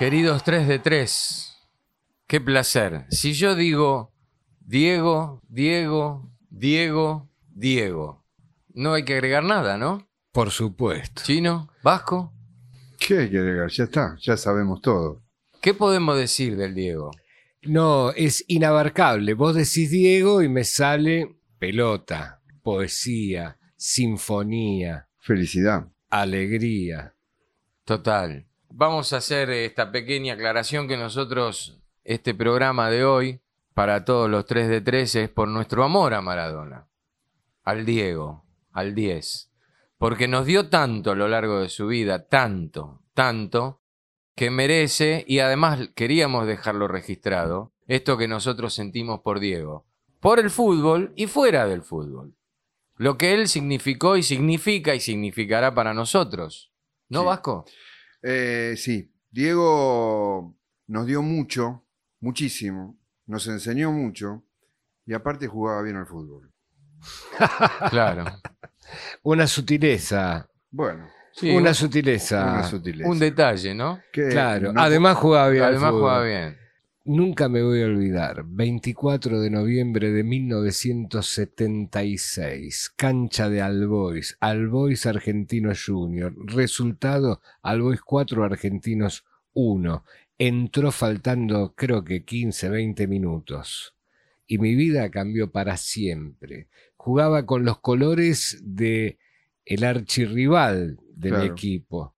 Queridos 3 de 3, qué placer. Si yo digo Diego, Diego, Diego, Diego, no hay que agregar nada, ¿no? Por supuesto. Chino, Vasco, ¿Qué hay que agregar? Ya está, ya sabemos todo. ¿qué podemos decir del Diego? No, es inabarcable. Vos decís Diego y me sale pelota, poesía, sinfonía, Felicidad. alegría. Total. Vamos a hacer esta pequeña aclaración que nosotros, este programa de hoy, para todos los 3 de 3, es por nuestro amor a Maradona, al Diego, al 10. Porque nos dio tanto a lo largo de su vida, tanto, tanto, que merece, y además queríamos dejarlo registrado, esto que nosotros sentimos por Diego, por el fútbol y fuera del fútbol. Lo que él significó y significa y significará para nosotros. ¿No, Sí. Vasco? Eh, sí, Diego nos dio mucho, muchísimo, nos enseñó mucho y aparte jugaba bien al fútbol. Claro. Una sutileza, Bueno, Sí, una un, sutileza. una sutileza. un detalle, ¿no? Que Claro, no- además jugaba bien. al Además fútbol. juega bien. Nunca me voy a olvidar, 24 de noviembre de 1976, cancha de Albois, Albois Argentino Junior, resultado Albois 4, Argentinos 1, entró faltando creo que 15, 20 minutos. Y mi vida cambió para siempre. Jugaba con los colores de el archirrival de mi Claro. equipo.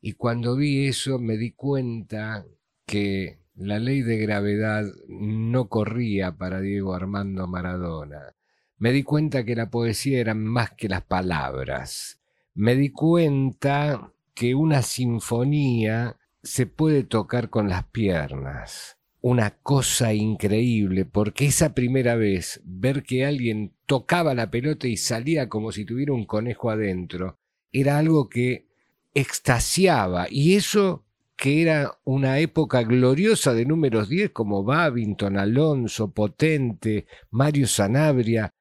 Y cuando vi eso me di cuenta que la ley de gravedad no corría para Diego Armando Maradona. Me di cuenta que la poesía era más que las palabras. Me di cuenta que una sinfonía se puede tocar con las piernas. Una cosa increíble, porque esa primera vez ver que alguien tocaba la pelota y salía como si tuviera un conejo adentro, era algo que extasiaba. Y eso que era una época gloriosa de números 10 como Babington, Alonso, Potente, Mario Sanabria,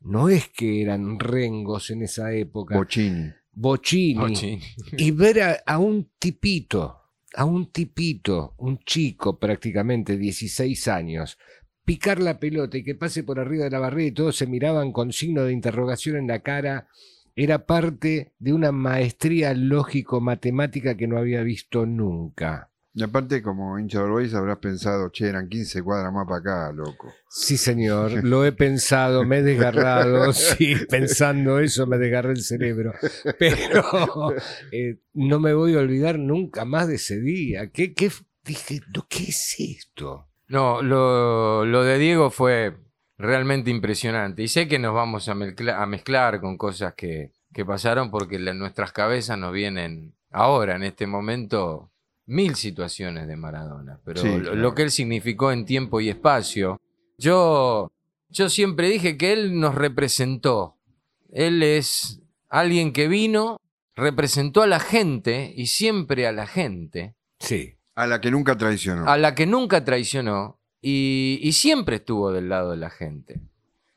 no es que eran rengos en esa época, Bochini. Bocini, Ochi. y ver a, a un tipito, a un tipito, un chico prácticamente, 16 años, picar la pelota y que pase por arriba de la barrera y todos se miraban con signo de interrogación en la cara, era parte de una maestría lógico-matemática que no había visto nunca. Y aparte, como hincha de Always, habrás pensado, che, eran 15 cuadras más para acá, loco. Sí, señor, lo he pensado, me he desgarrado, sí, pensando eso me desgarré el cerebro, pero eh, no me voy a olvidar nunca más de ese día. ¿Qué, qué, dije, "No, ¿qué es esto? No, lo, lo de Diego fue realmente impresionante. Y sé que nos vamos a, mezcla- a mezclar con cosas que, que pasaron porque en nuestras cabezas nos vienen ahora, en este momento, mil situaciones de Maradona. Pero Sí, lo, claro. lo que él significó en tiempo y espacio. Yo, yo siempre dije que él nos representó. Él es alguien que vino, representó a la gente y siempre a la gente Sí, A la que nunca traicionó. a la que nunca traicionó y, y siempre estuvo del lado de la gente.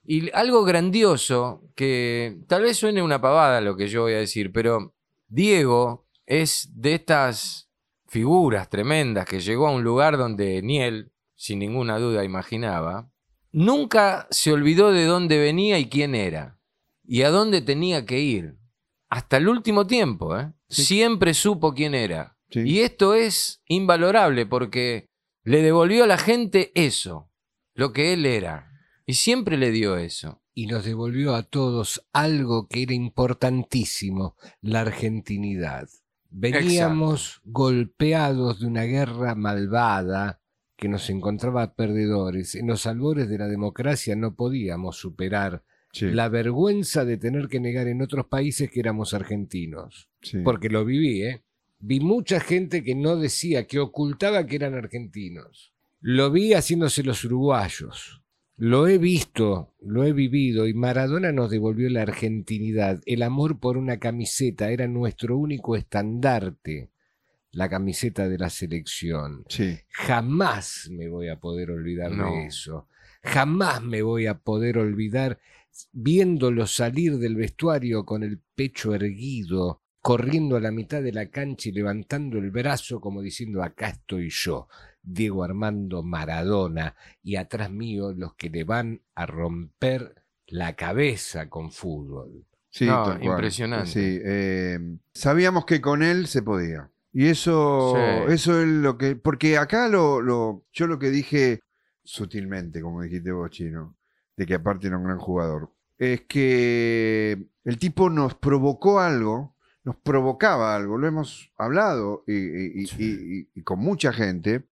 Y algo grandioso, que tal vez suene una pavada lo que yo voy a decir, pero Diego es de estas figuras tremendas que llegó a un lugar donde ni él, sin ninguna duda, imaginaba. Nunca se olvidó de dónde venía y quién era, y a dónde tenía que ir. Hasta el último tiempo, ¿eh? Siempre supo quién era. Sí. Y esto es invalorable porque le devolvió a la gente eso, lo que él era. Y siempre le dio eso. y nos devolvió a todos algo que era importantísimo, la argentinidad. Veníamos golpeados de una guerra malvada que nos encontraba perdedores. En los albores de la democracia no podíamos superar Sí, la vergüenza de tener que negar en otros países que éramos argentinos. sí. Porque lo viví, ¿eh? Vi mucha gente que no decía, que ocultaba que eran argentinos. Lo vi haciéndose los uruguayos. Lo he visto, lo he vivido y Maradona nos devolvió la argentinidad. El amor por una camiseta era nuestro único estandarte, la camiseta de la selección. Sí. Jamás me voy a poder olvidar No. de eso. Jamás me voy a poder olvidar viéndolo salir del vestuario con el pecho erguido, corriendo a la mitad de la cancha y levantando el brazo como diciendo acá estoy yo, Diego Armando Maradona, y atrás mío los que le van a romper la cabeza con fútbol. Sí, No, impresionante. Sí, eh, sabíamos que con él se podía. Y eso, Sí. eso es lo que. Porque acá lo, lo, yo lo que dije sutilmente, como dijiste vos, Chino, de que aparte era un gran jugador, es que el tipo nos provocó algo, nos provocaba algo, lo hemos hablado y, y- y- y- y con mucha gente,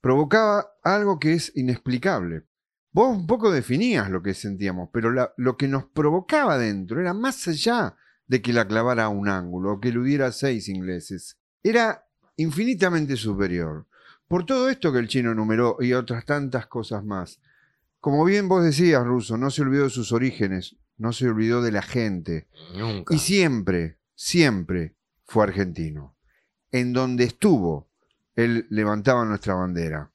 provocaba algo que es inexplicable. Vos un poco definías lo que sentíamos, pero la- lo que nos provocaba dentro era más allá de que la clavara a un ángulo o que eludiera a seis ingleses. Era infinitamente superior. Por todo esto que el chino enumeró y otras tantas cosas más. Como bien vos decías, Russo, no se olvidó de sus orígenes, no se olvidó de la gente. Nunca. Y siempre, siempre fue argentino. En donde estuvo, él levantaba nuestra bandera.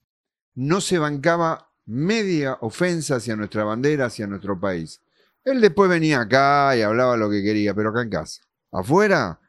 No se bancaba media ofensa hacia nuestra bandera, hacia nuestro país. Él después venía acá y hablaba lo que quería, pero acá en casa. Afuera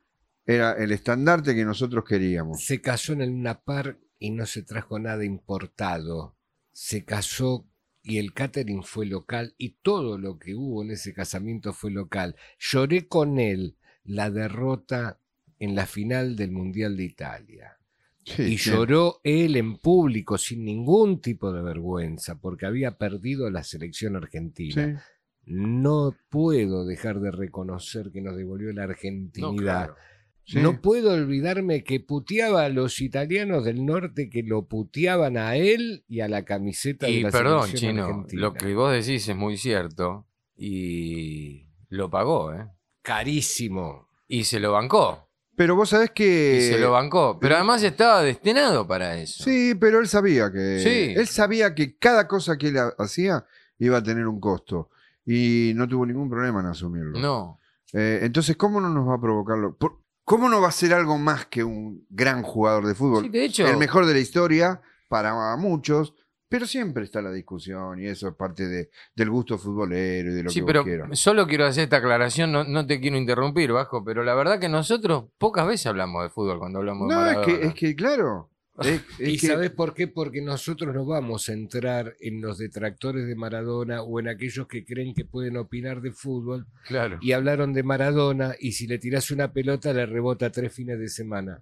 era el estandarte que nosotros queríamos. Se casó en el Luna Park y no se trajo nada importado. Se casó y el catering fue local y todo lo que hubo en ese casamiento fue local. Lloré con él la derrota en la final del Mundial de Italia. Sí, y sí. lloró él en público sin ningún tipo de vergüenza porque había perdido la selección argentina. Sí. No puedo dejar de reconocer que nos devolvió la No, argentinidad. claro. Sí. No puedo olvidarme que puteaba a los italianos del norte que lo puteaban a él y a la camiseta de Y la perdón, selección Chino, argentina. lo que vos decís es muy cierto y lo pagó, ¿eh? Carísimo. Y se lo bancó. Pero vos sabés que... Y se lo bancó. Pero además estaba destinado para eso. Sí, pero él sabía que. Sí. Él sabía que cada cosa que él ha- hacía iba a tener un costo. Y no tuvo ningún problema en asumirlo. No. Eh, entonces, ¿cómo no nos va a provocarlo? ¿Cómo no va a ser algo más que un gran jugador de fútbol? Sí, de hecho, El mejor de la historia para muchos, pero siempre está la discusión y eso es parte de, del gusto futbolero y de lo sí, que pero vos quieras. solo quiero hacer esta aclaración, no, no te quiero interrumpir, Vasco, pero la verdad que nosotros pocas veces hablamos de fútbol cuando hablamos de No, es Maradona. que, es que claro. es- es ¿Y que- sabes por qué? Porque nosotros no vamos a entrar en los detractores de Maradona o en aquellos que creen que pueden opinar de fútbol Claro. y hablaron de Maradona y si le tirás una pelota le rebota tres fines de semana.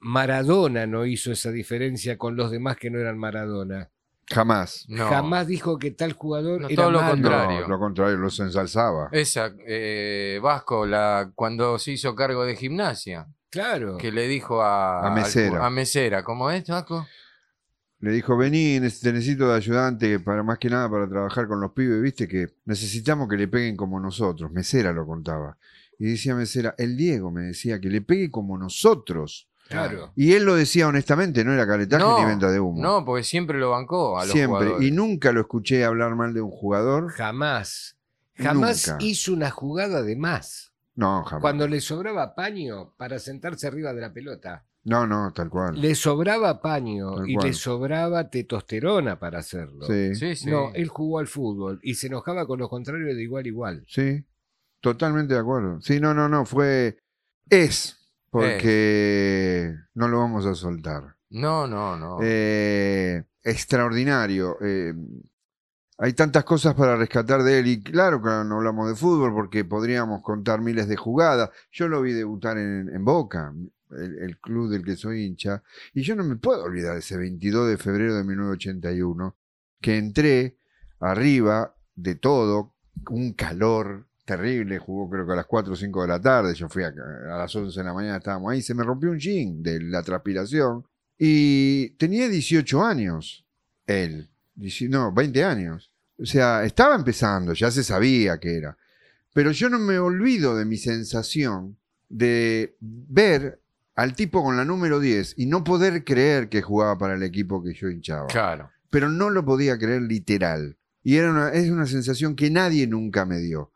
Maradona no hizo esa diferencia con los demás que no eran Maradona. Jamás. No. Jamás dijo que tal jugador No, era todo lo malo. contrario. No, lo contrario, los ensalzaba. Esa, eh, Vasco, la, cuando se hizo cargo de gimnasia, Claro. que le dijo a, A Mesera. al- a Mesera, ¿cómo es, Vasco? Le dijo, vení, te necesito de ayudante para más que nada para trabajar con los pibes, viste que necesitamos que le peguen como nosotros. Mesera lo contaba. Y decía Mesera, el Diego me decía que le pegue como nosotros. Claro. Y él lo decía honestamente, no era caretaje No, ni venta de humo. No, porque siempre lo bancó a los Siempre. jugadores. Y nunca lo escuché hablar mal de un jugador. Jamás. Jamás Nunca. hizo una jugada de más. No, jamás. Cuando le sobraba paño para sentarse arriba de la pelota. No, no, tal cual. Le sobraba paño Tal y cual. le sobraba testosterona para hacerlo. Sí, Sí, sí. No, él jugó al fútbol y se enojaba con los contrarios de igual a igual. sí. Totalmente de acuerdo. Sí, no, no, no. Fue. Es. Porque no lo vamos a soltar. No, no, no. Eh, extraordinario. eh, hay tantas cosas para rescatar de él y claro que no hablamos de fútbol porque podríamos contar miles de jugadas. Yo lo vi debutar en, en Boca, el, el club del que soy hincha, y yo no me puedo olvidar ese 22 de febrero de 1981 que entré arriba de todo, un calor terrible, jugó creo que a las 4 o 5 de la tarde, yo fui a, a las 11 de la mañana, estábamos ahí, se me rompió un jean de la transpiración y tenía 18 años, él, no, 20 años. O sea, estaba empezando, ya se sabía que era. Pero yo no me olvido de mi sensación de ver al tipo con la número 10 y no poder creer que jugaba para el equipo que yo hinchaba. Claro. Pero no lo podía creer literal. Y era una, es una sensación que nadie nunca me dio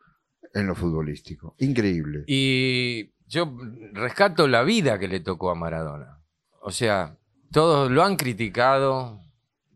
en lo futbolístico. Increíble. Y yo rescato la vida que le tocó a Maradona. O sea, todos lo han criticado,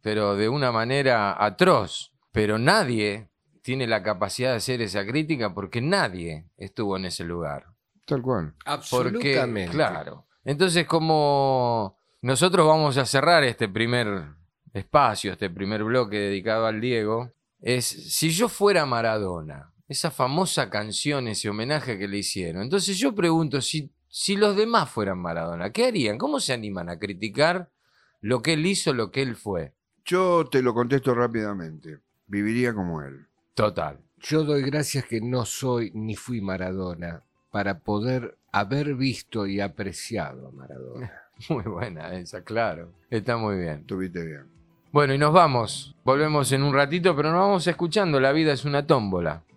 pero de una manera atroz. Pero nadie tiene la capacidad de hacer esa crítica porque nadie estuvo en ese lugar. Tal cual. Porque, Absolutamente. claro. Entonces, como nosotros vamos a cerrar este primer espacio, este primer bloque dedicado al Diego, es si yo fuera Maradona, esa famosa canción, ese homenaje que le hicieron. Entonces yo pregunto, si, si los demás fueran Maradona, ¿qué harían? ¿Cómo se animan a criticar lo que él hizo, lo que él fue? Yo te lo contesto rápidamente. Viviría como él. Total. Yo doy gracias que no soy ni fui Maradona para poder haber visto y apreciado a Maradona. Muy buena esa, claro. Está muy bien. Tuviste bien. Bueno, y nos vamos. Volvemos en un ratito, pero nos vamos escuchando La vida es una tómbola,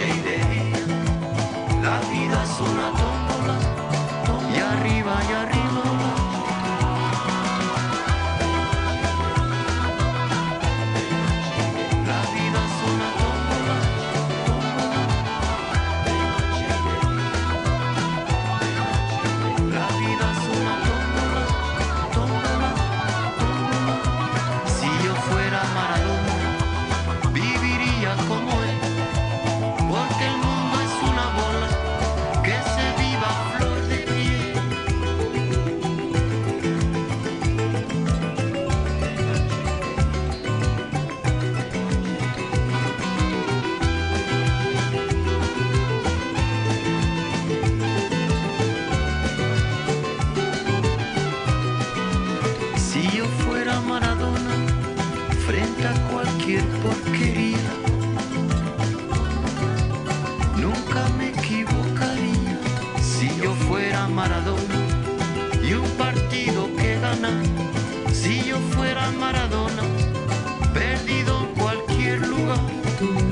La vida es una Maradona y un partido que ganar, si yo fuera Maradona, perdido en cualquier lugar,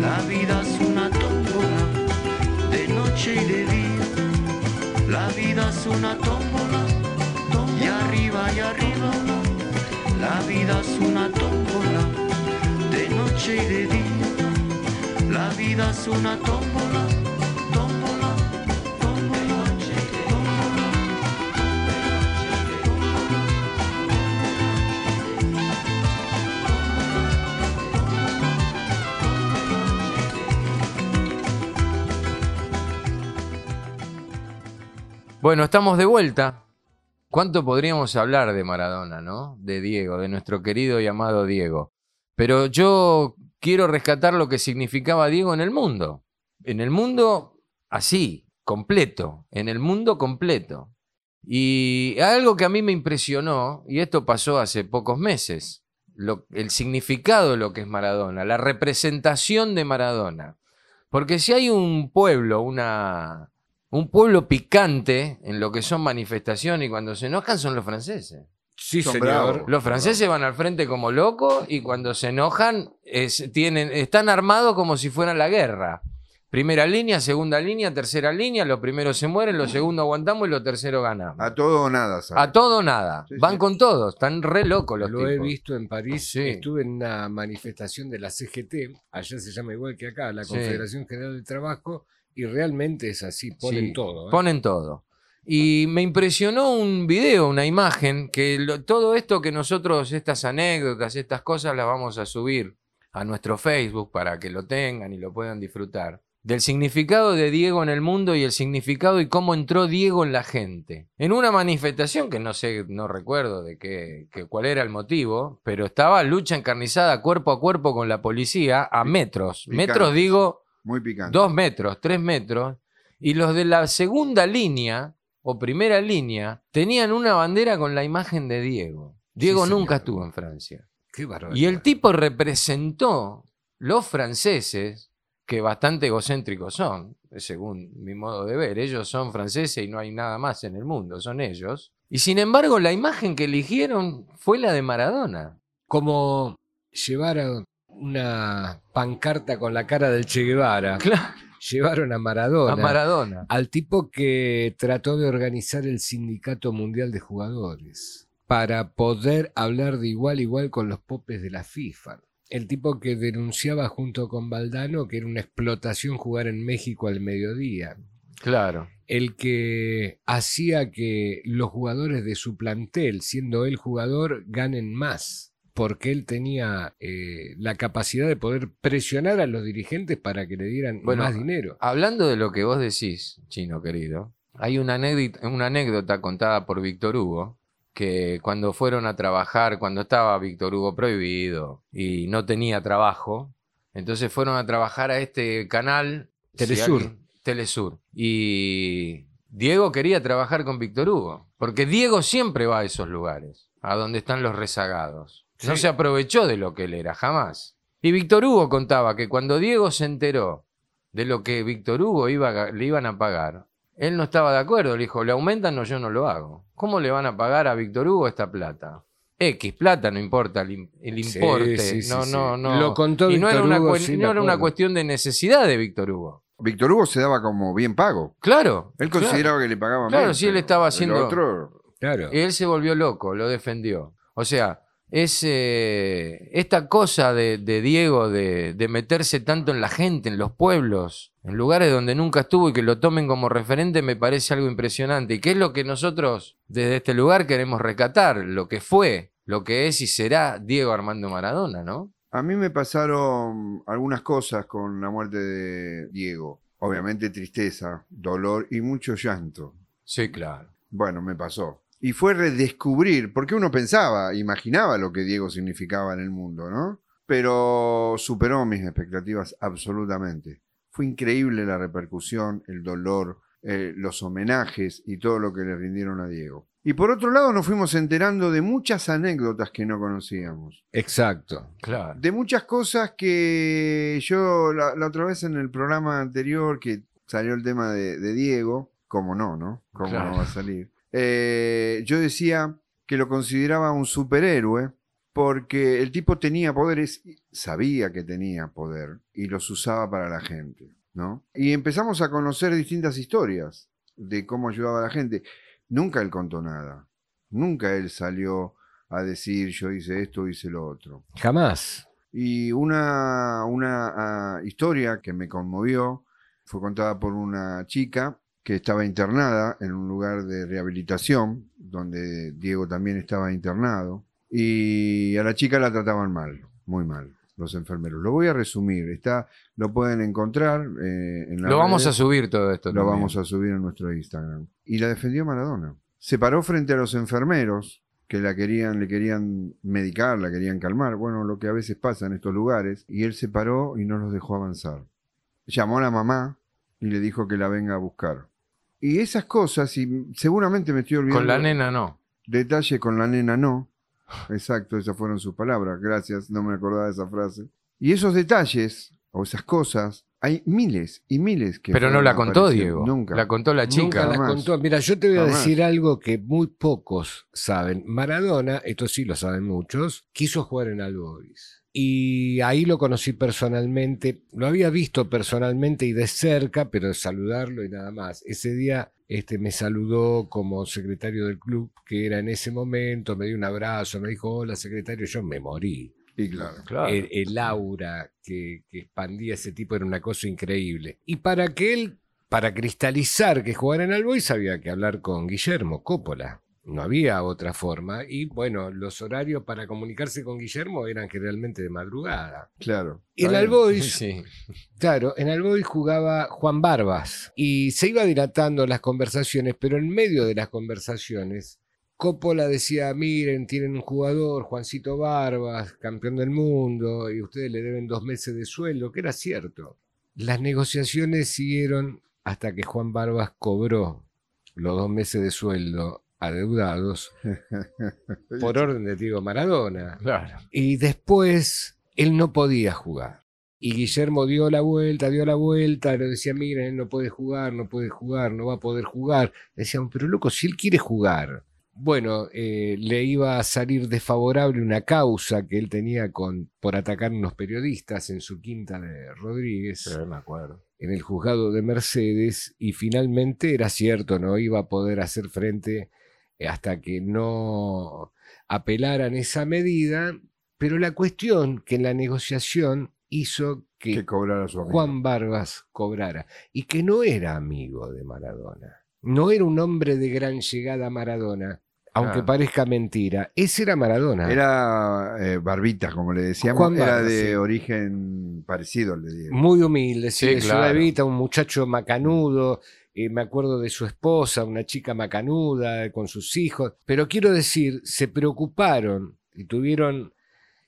la vida es una tómbola, de noche y de día. La vida es una tómbola, y arriba y arriba. La vida es una tómbola, de noche y de día. La vida es una tómbola, Bueno, estamos de vuelta. ¿Cuánto podríamos hablar de Maradona, no? De Diego, de nuestro querido y amado Diego. Pero yo quiero rescatar lo que significaba Diego en el mundo. En el mundo así, completo. En el mundo completo. Y algo que a mí me impresionó, y esto pasó hace pocos meses, el significado de lo que es Maradona, la representación de Maradona. Porque si hay un pueblo, una, un pueblo picante en lo que son manifestaciones y cuando se enojan son los franceses. Sí, Son señor. bravos. Los franceses van al frente como locos y cuando se enojan es- tienen, están armados como si fueran la guerra. Primera línea, segunda línea, tercera línea, los primeros se mueren, los segundos aguantamos y los terceros ganamos. A todo o nada, ¿sabes? A todo o nada. Sí, Van sí. con todos, están re locos los Lo he visto en París. Sí. Estuve en una manifestación de la CGT. Allá se llama igual que acá, la Sí. Confederación General del Trabajo. Y realmente es así. Ponen Sí, todo. ¿eh? Ponen todo. Y me impresionó un video, una imagen, que lo- todo esto que nosotros, estas anécdotas, estas cosas, las vamos a subir a nuestro Facebook para que lo tengan y lo puedan disfrutar. del significado de Diego en el mundo y el significado y cómo entró Diego en la gente. En una manifestación que no sé, no recuerdo de qué, que- cuál era el motivo, pero estaba lucha encarnizada cuerpo a cuerpo con la policía a metros. Metros digo, Muy picante. dos metros, tres metros. Y los de la segunda línea o primera línea tenían una bandera con la imagen de Diego. Diego Sí, nunca señor. estuvo en Francia. Qué barbaridad. Y el tipo representó los franceses, que bastante egocéntricos son, según mi modo de ver. Ellos son franceses y no hay nada más en el mundo, son ellos. Y sin embargo, la imagen que eligieron fue la de Maradona. Como llevaron una pancarta con la cara del Che Guevara, Claro, llevaron a Maradona. a Maradona. al tipo que trató de organizar el Sindicato Mundial de Jugadores para poder hablar de igual a igual con los popes de la FIFA. El tipo que denunciaba junto con Valdano que era una explotación jugar en México al mediodía. Claro. El que hacía que los jugadores de su plantel, siendo él jugador, ganen más. Porque él tenía eh, la capacidad de poder presionar a los dirigentes para que le dieran Bueno, más dinero. Hablando de lo que vos decís, chino querido, hay una anécdota, una anécdota contada por Víctor Hugo que cuando fueron a trabajar, cuando estaba Víctor Hugo prohibido y no tenía trabajo, entonces fueron a trabajar a este canal Telesur. si alguien- Telesur. Y Diego quería trabajar con Víctor Hugo, porque Diego siempre va a esos lugares, a donde están los rezagados. No se aprovechó de lo que él era, jamás. Y Víctor Hugo contaba que cuando Diego se enteró de lo que Víctor Hugo iba le iban a pagar, él no estaba de acuerdo. Le dijo, ¿le aumentan? No, yo no lo hago. ¿Cómo le van a pagar a Víctor Hugo esta plata? X plata, no importa el, el importe. sí, sí, no, no, no. Lo contó y no era, una, Hugo no era una cuestión de necesidad de Víctor Hugo. Víctor Hugo se daba como bien pago. Claro. Él claro. consideraba que le pagaban Claro, sí, él estaba el haciendo- otro- Claro. Y él se volvió loco, lo defendió. O sea, es, eh, esta cosa de, de Diego de, de meterse tanto en la gente, en los pueblos, en lugares donde nunca estuvo y que lo tomen como referente, me parece algo impresionante. Y que es lo que nosotros desde este lugar queremos recatar, lo que fue, lo que es y será Diego Armando Maradona, ¿no? A mí me pasaron algunas cosas con la muerte de Diego. Obviamente tristeza, dolor y mucho llanto. Sí, claro. Bueno, me pasó. Y fue redescubrir, porque uno pensaba, imaginaba lo que Diego significaba en el mundo, ¿no? Pero superó mis expectativas absolutamente. Fue increíble la repercusión, el dolor, eh, los homenajes y todo lo que le rindieron a Diego. Y por otro lado nos fuimos enterando de muchas anécdotas que no conocíamos. Exacto. Claro. De muchas cosas que yo la, la otra vez en el programa anterior que salió el tema de, de Diego, como no, ¿no? ¿Cómo Claro. no va a salir? Eh, yo decía que lo consideraba un superhéroe porque el tipo tenía poderes, sabía que tenía poder y los usaba para la gente, ¿no? Y empezamos a conocer distintas historias de cómo ayudaba a la gente. Nunca él contó nada. Nunca él salió a decir yo hice esto, hice lo otro. Jamás. Y una, una ah, historia que me conmovió fue contada por una chica que estaba internada en un lugar de rehabilitación, donde Diego también estaba internado, y a la chica la trataban mal, muy mal, los enfermeros. Lo voy a resumir, está, lo pueden encontrar eh, en la Lo vamos a subir todo esto. lo también. vamos a subir en nuestro Instagram. Y la defendió Maradona. Se paró frente a los enfermeros que la querían, le querían medicar, la querían calmar. Bueno, lo que a veces pasa en estos lugares. Y él se paró y no los dejó avanzar. Llamó a la mamá y le dijo que la venga a buscar. Y esas cosas, y seguramente me estoy olvidando. Con la nena no. Detalle con la nena no. Exacto, esas fueron sus palabras. Gracias, no me acordaba de esa frase. Y esos detalles, o esas cosas, hay miles y miles que. Pero no la contó. Diego. Nunca. La contó la Nunca chica. la Jamás. contó. Mira, yo te voy a Jamás. decir algo que muy pocos saben. Maradona, esto sí lo saben muchos, quiso jugar en Albois. Y ahí lo conocí personalmente. Lo había visto personalmente y de cerca, pero saludarlo y nada más. Ese día este, me saludó como secretario del club, que era en ese momento, me dio un abrazo, me dijo, hola secretario, yo me morí. Y claro. Claro. El, el aura que, que expandía ese tipo era una cosa increíble. Y para que él, para cristalizar que jugara en Albois, había que hablar con Guillermo Coppola. No había otra forma. Y bueno, los horarios para comunicarse con Guillermo eran generalmente de madrugada. Claro. Y en. Albois, Sí. claro, en Albois jugaba Juan Barbas. Y se iba dilatando las conversaciones, pero en medio de las conversaciones, Coppola decía, miren, tienen un jugador, Juancito Barbas, campeón del mundo, y ustedes le deben dos meses de sueldo, que era cierto. Las negociaciones siguieron hasta que Juan Barbas cobró los dos meses de sueldo adeudados por orden de Diego Maradona. Claro. Y después él no podía jugar. Y Guillermo dio la vuelta, dio la vuelta, le decía, miren, él no puede jugar, no puede jugar, no va a poder jugar. Decían, pero loco, si él quiere jugar. Bueno, eh, le iba a salir desfavorable una causa que él tenía con, por atacar unos periodistas en su quinta de Rodríguez me acuerdo. en el juzgado de Mercedes y finalmente era cierto, no iba a poder hacer frente hasta que no apelaran esa medida, pero la cuestión que en la negociación hizo que, Que cobrara su. Juan Barbas cobrara y que no era amigo de Maradona, no era un hombre de gran llegada a Maradona, aunque parezca mentira, ese era Maradona. Era eh, Barbita, como le decíamos. Juan era de sí. origen parecido al de Diego. Muy humilde, sí, Sí, de claro. Un muchacho macanudo. Eh, me acuerdo de su esposa, una chica macanuda, con sus hijos. Pero quiero decir, se preocuparon y tuvieron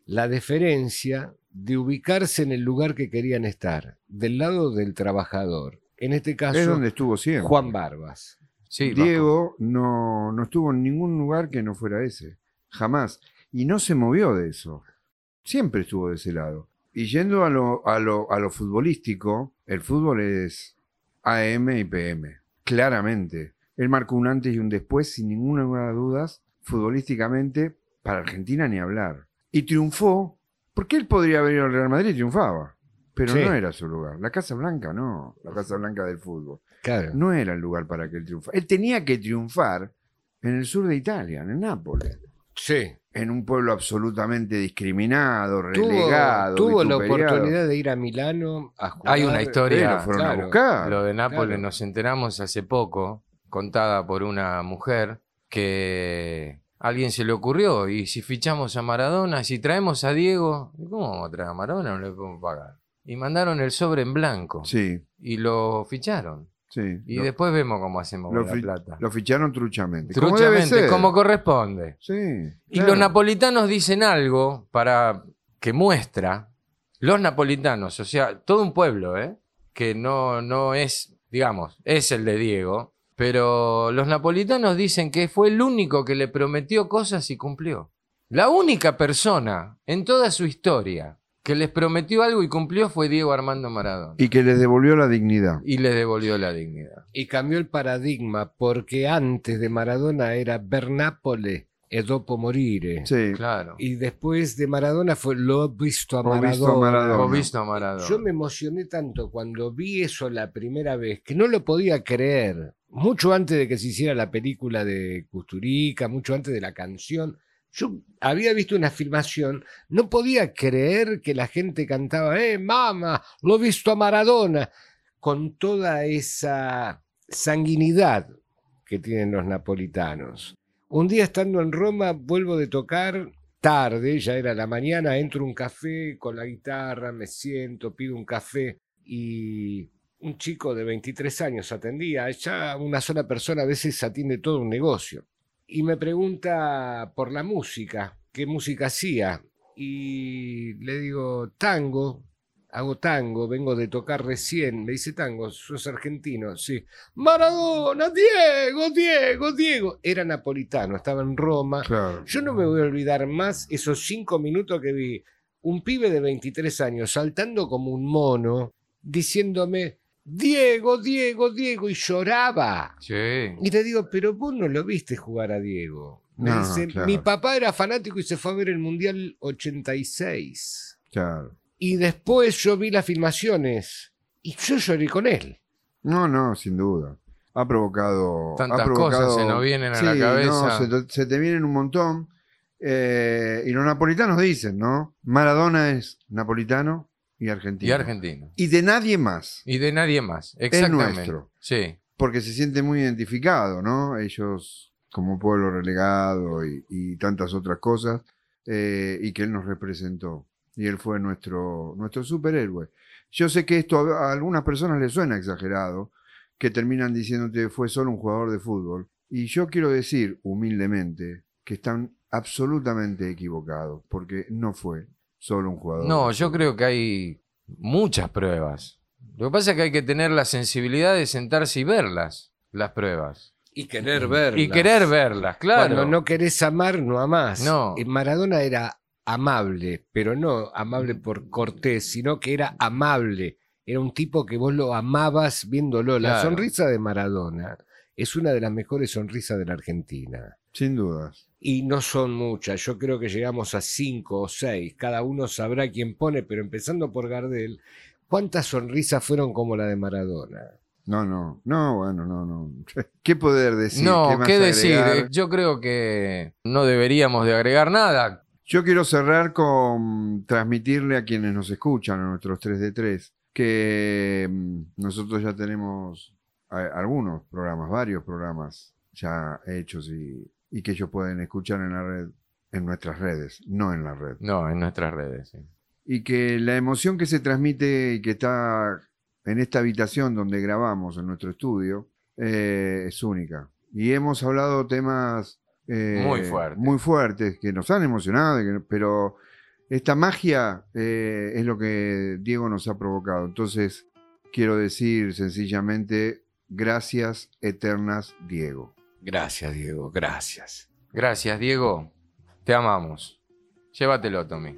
la deferencia de ubicarse en el lugar que querían estar, del lado del trabajador. En este Es caso, donde estuvo siempre. Juan Barbas. Sí. Diego no, no estuvo en ningún lugar que no fuera ese. Jamás. Y no se movió de eso. Siempre estuvo de ese lado. Y yendo a lo, a lo, a lo futbolístico, el fútbol es AM y PM. Claramente. Él marcó un antes y un después, sin ninguna de dudas, futbolísticamente, para Argentina ni hablar. Y triunfó, porque él podría haber ido al Real Madrid y triunfaba. Pero Sí. no era su lugar. La Casa Blanca no. La Casa Blanca del fútbol Claro. no era el lugar para que él triunfara. Él tenía que triunfar en el sur de Italia, en Nápoles, Sí. en un pueblo absolutamente discriminado, Tuvo, relegado. tuvo la vituperiado. oportunidad de ir a Milano a jugar. Hay una Eh, historia. lo fueron a claro. buscar. Lo de Nápoles claro. nos enteramos hace poco, contada por una mujer, que a alguien se le ocurrió, y si fichamos a Maradona, si traemos a Diego, ¿cómo vamos a traer a Maradona? No le podemos pagar. Y mandaron el sobre en blanco Sí, y lo ficharon. Sí. Y lo, después vemos cómo hacemos lo con fi- la plata. lo ficharon truchamente. debe Truchamente, ser. como corresponde. Sí. Y claro. los napolitanos dicen algo para que muestra, los napolitanos, o sea, todo un pueblo, ¿eh? que no, no es, digamos, es el de Diego, pero los napolitanos dicen que fue el único que le prometió cosas y cumplió. La única persona en toda su historia que les prometió algo y cumplió fue Diego Armando Maradona. Y que les devolvió la dignidad. Y les devolvió la dignidad. Y cambió el paradigma porque antes de Maradona era Bernapole e dopo morire. Sí. Claro. Y después de Maradona fue lo he visto a Ho visto Maradona. a Maradona. Hemos visto a Maradona. Yo me emocioné tanto cuando vi eso la primera vez que no lo podía creer. Mucho antes de que se hiciera la película de Custurica, mucho antes de la canción. Yo había visto una filmación, no podía creer que la gente cantaba, ¡eh, mamá! Lo he visto a Maradona. Con toda esa sanguinidad que tienen los napolitanos. Un día estando en Roma, vuelvo de tocar tarde, ya era la mañana, entro un café con la guitarra, me siento, pido un café y un chico de 23 años atendía, ya una sola persona a veces atiende todo un negocio. Y me pregunta por la música, qué música hacía. Y le digo, tango, hago tango, vengo de tocar recién. Me dice, tango, sos argentino, sí. Maradona, Diego, Diego, Diego. Era napolitano, estaba en Roma. Claro. Yo no me voy a olvidar más esos cinco minutos que vi un pibe de 23 años saltando como un mono, diciéndome, Diego, Diego, Diego, y lloraba. Sí. Y le digo, pero vos no lo viste jugar a Diego. Me No, dice, claro. mi papá era fanático y se fue a ver el Mundial 86. Claro. Y después yo vi las filmaciones y yo lloré con él. No, no, sin duda. Ha provocado. Tantas ha provocado- cosas se nos vienen a Sí, la cabeza. no, se, te, se te vienen un montón. Eh, y los napolitanos dicen, ¿no? Maradona es napolitano y argentino. Y argentino. Y de nadie más. Y de nadie más. Exactamente. nuestro. Sí. Porque se siente muy identificado, ¿no? Ellos como pueblo relegado y, y tantas otras cosas, eh, y que él nos representó. Y él fue nuestro, nuestro superhéroe. Yo sé que esto a a algunas personas les suena exagerado, que terminan diciéndote fue solo un jugador de fútbol. Y yo quiero decir humildemente que están absolutamente equivocados, porque no fue solo un jugador. No, yo creo que hay muchas pruebas. Lo que pasa es que hay que tener la sensibilidad de sentarse y verlas, las pruebas. Y querer verlas. Y querer verlas, claro. Cuando no querés amar, no amás. No. Maradona era amable, pero no amable por cortés, sino que era amable. Era un tipo que vos lo amabas viéndolo. La Claro. sonrisa de Maradona es una de las mejores sonrisas de la Argentina. Sin dudas. Y no son muchas, yo creo que llegamos a cinco o seis. Cada uno sabrá quién pone, pero empezando por Gardel, ¿cuántas sonrisas fueron como la de Maradona? No, no, no, bueno, no, no. ¿Qué poder decir? no, más ¿qué decir? Eh, Yo creo que no deberíamos de agregar nada. Yo quiero cerrar con transmitirle a quienes nos escuchan, a nuestros 3 de 3, que mm, nosotros ya tenemos algunos programas, varios programas ya hechos y, y que ellos pueden escuchar en la red, en nuestras redes, no en la red. No, en nuestras redes. sí. Y que la emoción que se transmite y que está en esta habitación donde grabamos, en nuestro estudio, eh, es única. Y hemos hablado temas eh, Muy fuertes. muy fuertes que nos han emocionado, pero esta magia eh, es lo que Diego nos ha provocado. Entonces, quiero decir sencillamente, gracias eternas, Diego. Gracias, Diego, gracias. Gracias, Diego. Te amamos. Llévatelo, Tommy.